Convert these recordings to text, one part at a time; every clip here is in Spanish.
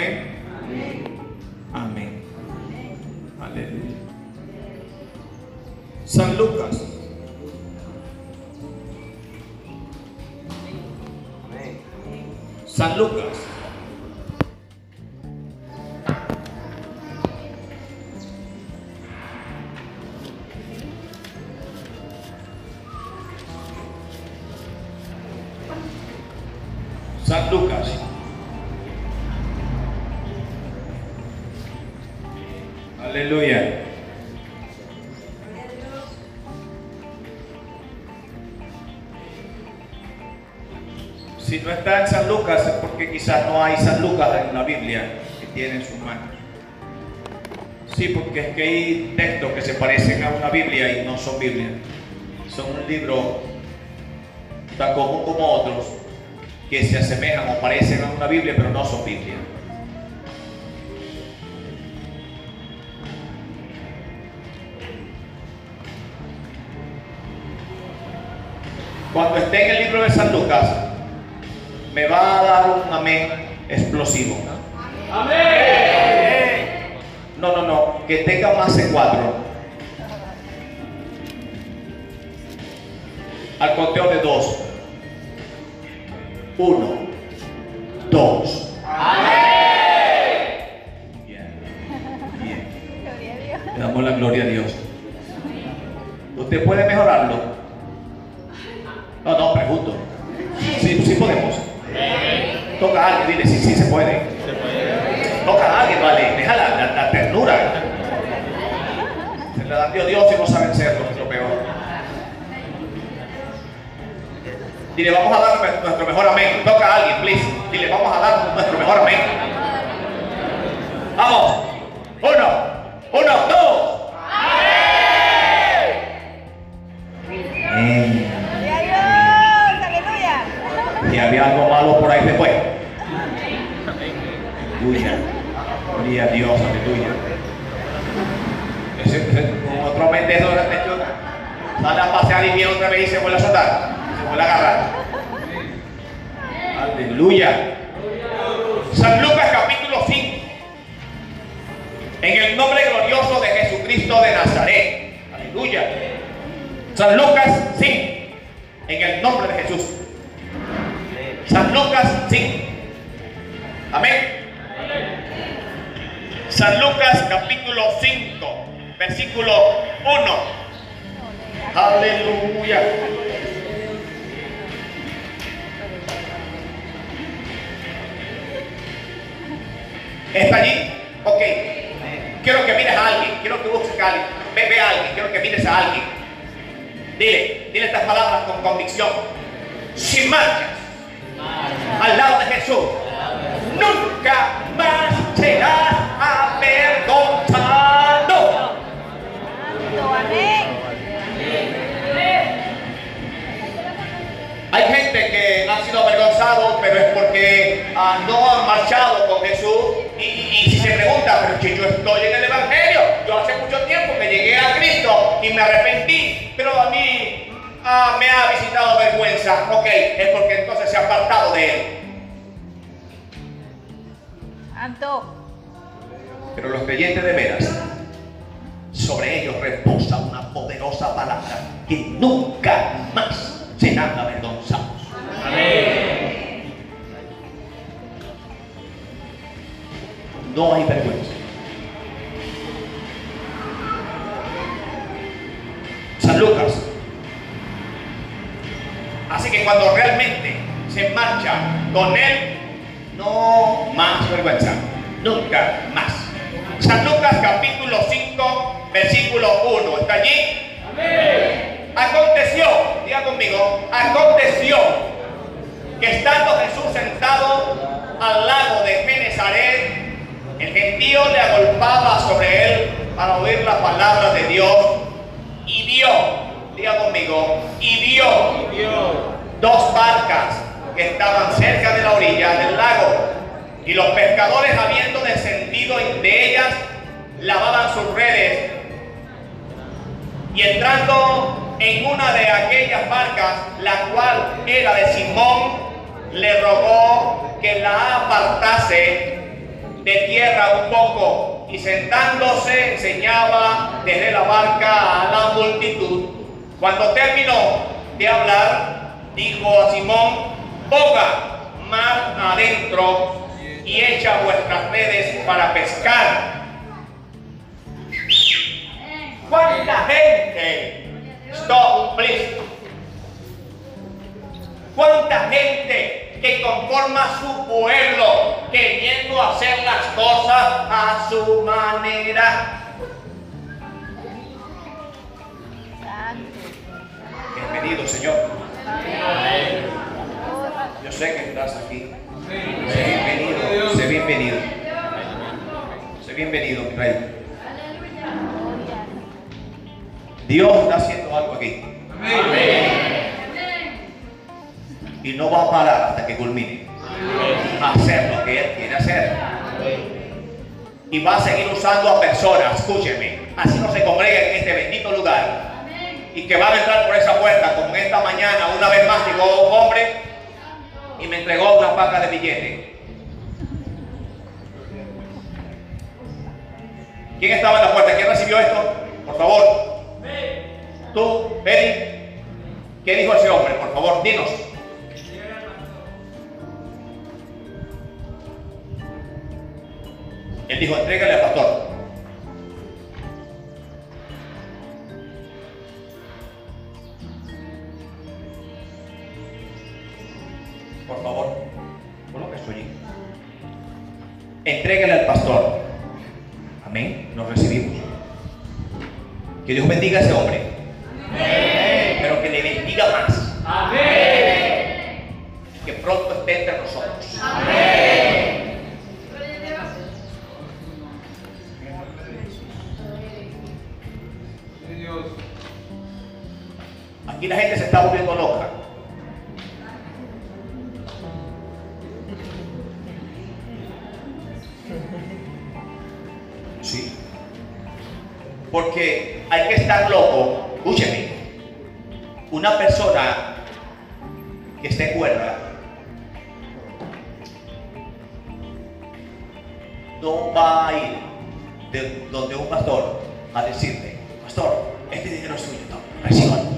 Amén. Amén. Aleluya. San Lucas. San Lucas. Aleluya. Si no está en San Lucas es porque quizás no hay San Lucas en la Biblia que tiene en sus manos. Sí, porque es que hay textos que se parecen a una Biblia y no son Biblia. Son un libro tan común como otros que se asemejan o parecen a una Biblia, pero no son Biblia. Cuando esté en el libro de San Lucas, me va a dar un amén explosivo. Amén. No, no, no, que tenga más de cuatro. Al conteo de dos. Uno, dos. Se la da Dios Dios y no saben serlo, es lo peor. Dile, vamos a dar nuestro mejor amén. Toca a alguien, please. Dile, vamos a dar nuestro mejor amén. Vamos. Uno, uno, dos. Amén. Y había algo malo por ahí después. Aleluya. Gloria a Dios, aleluya. Con otro amén de de hecho, sale a pasear y viene otra vez y se vuelve a soltar. Se vuelve a agarrar. Aleluya. San Lucas capítulo 5. En el nombre glorioso de Jesucristo de Nazaret. Aleluya. San Lucas 5. En el nombre de Jesús. San Lucas 5. Amén. San Lucas capítulo 5, versículo 1. Aleluya. ¿Está allí? Ok. Quiero que mires a alguien, quiero que busques a alguien. Ve, ve a alguien, quiero que mires a alguien. Dile, dile estas palabras con convicción. Si marchas al lado de Jesús, nunca más serás avergonzado. Amén. Hay gente que ha sido avergonzado, pero es no han marchado con Jesús. Y, y- y si se pregunta, pero que yo estoy en el Evangelio, yo hace mucho tiempo que llegué a Cristo y me arrepentí, pero a mí ah, me ha visitado vergüenza. Ok, es porque entonces se ha apartado de Él. Santo. Pero los creyentes de veras, sobre ellos reposa una poderosa palabra que nunca más No hay vergüenza. San Lucas. Así que cuando realmente se marcha con él, no más vergüenza. Nunca más. San Lucas capítulo 5, versículo 1. ¿Está allí? Aconteció, diga conmigo, aconteció que estando Jesús sentado al lago de Genezaret, el gentío le agolpaba sobre él para oír la palabra de Dios. Y vio, diga conmigo, y vio dos barcas que estaban cerca de la orilla del lago. Y los pescadores habiendo descendido de ellas lavaban sus redes. Y entrando en una de aquellas barcas, la cual era de Simón, le rogó que la apartase de tierra un poco y sentándose enseñaba desde la barca a la multitud. Cuando terminó de hablar, dijo a Simón, boga más adentro y echa vuestras redes para pescar. ¿Cuánta gente? Stop, please. ¿Cuánta gente que conforma su pueblo queriendo hacer las cosas a su manera? Bienvenido, Señor. Yo sé que estás aquí. Sé bienvenido, sé bienvenido. Sé bienvenido, mi rey. Dios está haciendo algo aquí. Y no va a parar hasta que culmine. Hacer lo que Él quiere hacer. Y va a seguir usando a personas, escúcheme, así no se congregan en este bendito lugar. Y que van a entrar por esa puerta, como esta mañana, una vez más llegó un hombre y me entregó una paca de billetes. ¿Quién estaba en la puerta? ¿Quién recibió esto? Por favor. Tú, Eddie. ¿Qué dijo ese hombre? Por favor, dinos. Dijo, entrégale al pastor. Por favor, colóquese allí. Entrégale al pastor. Amén. Nos recibimos. Que Dios bendiga a ese hombre. Pero que le bendiga más. Que pronto esté entre nosotros. Aquí la gente se está volviendo loca. Sí. Porque hay que estar loco. Escúcheme. Una persona que esté cuerda no va a ir de donde un pastor a decirle, pastor, este dinero es suyo, no.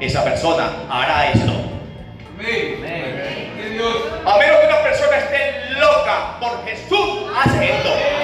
Esa persona hará esto. A menos que una persona esté loca por Jesús, hace esto.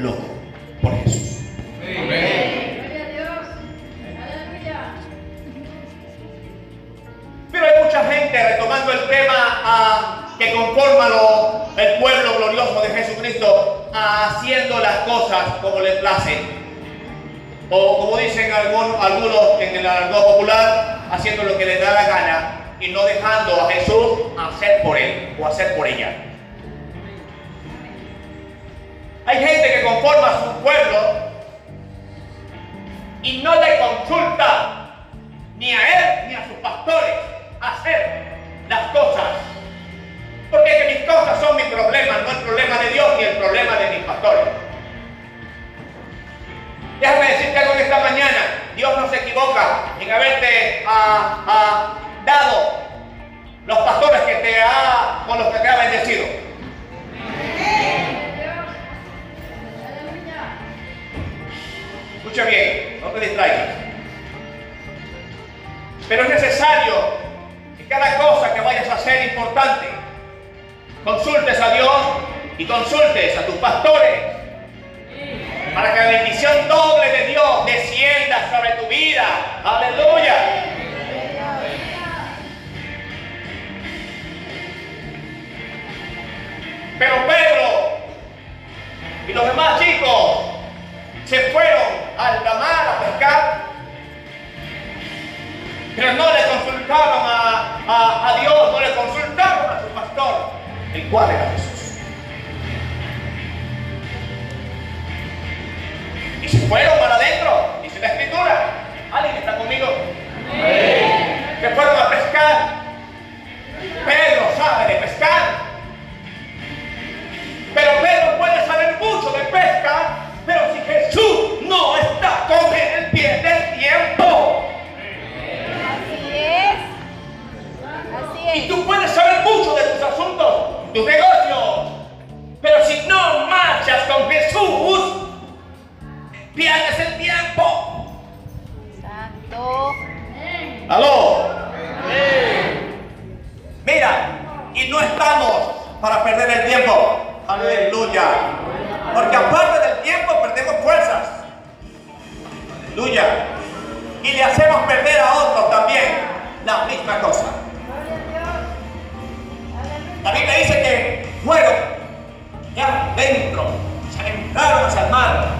Loco por Jesús. Pero hay mucha gente, retomando el tema ah, que conforma el pueblo glorioso de Jesucristo, ah, haciendo las cosas como les place. O como dicen algún- algunos en el argot popular, haciendo lo que les da la gana y no dejando a Jesús hacer por él o hacer por ella. Hay gente que conforma su pueblo y no le consulta ni a él ni a sus pastores hacer las cosas. Porque que mis cosas son mi problema, no el problema de Dios ni el problema de mis pastores. Déjame decirte algo en esta mañana. Dios no se equivoca en haberte ah, ah, dado los pastores que te ha, con los que te ha bendecido. Escucha bien, no te distraigas. Pero es necesario que cada cosa que vayas a hacer importante, consultes a Dios y consultes a tus pastores para que la bendición doble de Dios descienda sobre tu vida. Aleluya. Pero Pedro y los demás chicos se fueron al mar a pescar. Pero no le consultaron a, a, Dios, no le consultaron a su pastor, el cual era Jesús. Y se fueron para adentro, dice la escritura. ¿Alguien está conmigo? Sí. Se fueron a pescar. Pierdes el tiempo. Santo. Aló. Mira, y no estamos para perder el tiempo. Aleluya. Porque aparte del tiempo perdemos fuerzas. Aleluya. Y le hacemos perder a otros también la misma cosa. La Biblia dice que fueron ya dentro, se adentraron hacia el mar.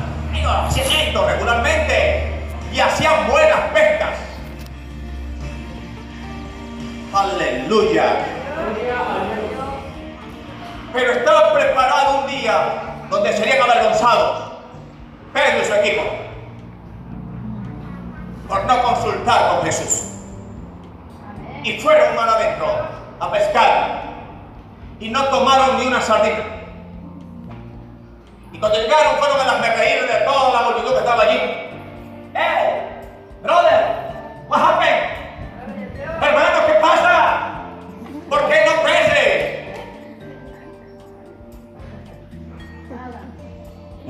Hacían esto regularmente y hacían buenas pescas. Aleluya. Pero estaban preparados un día donde serían avergonzados. Pedro y su equipo. Por no consultar con Jesús. Y fueron mar adentro a pescar. Y no tomaron ni una sardina. Cuando llegaron fueron a las reír de toda la multitud que estaba allí. ¡Eh! ¡Brother! ¿What happened? Hermano, ¿qué pasa? ¿Por qué no crece?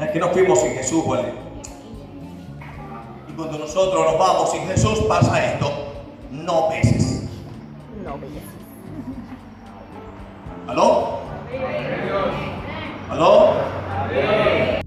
Es que nos fuimos sin Jesús, güey. Y cuando nosotros nos vamos sin Jesús pasa esto. No peces. No, belleza. ¿Aló? ¿Aló? Amém.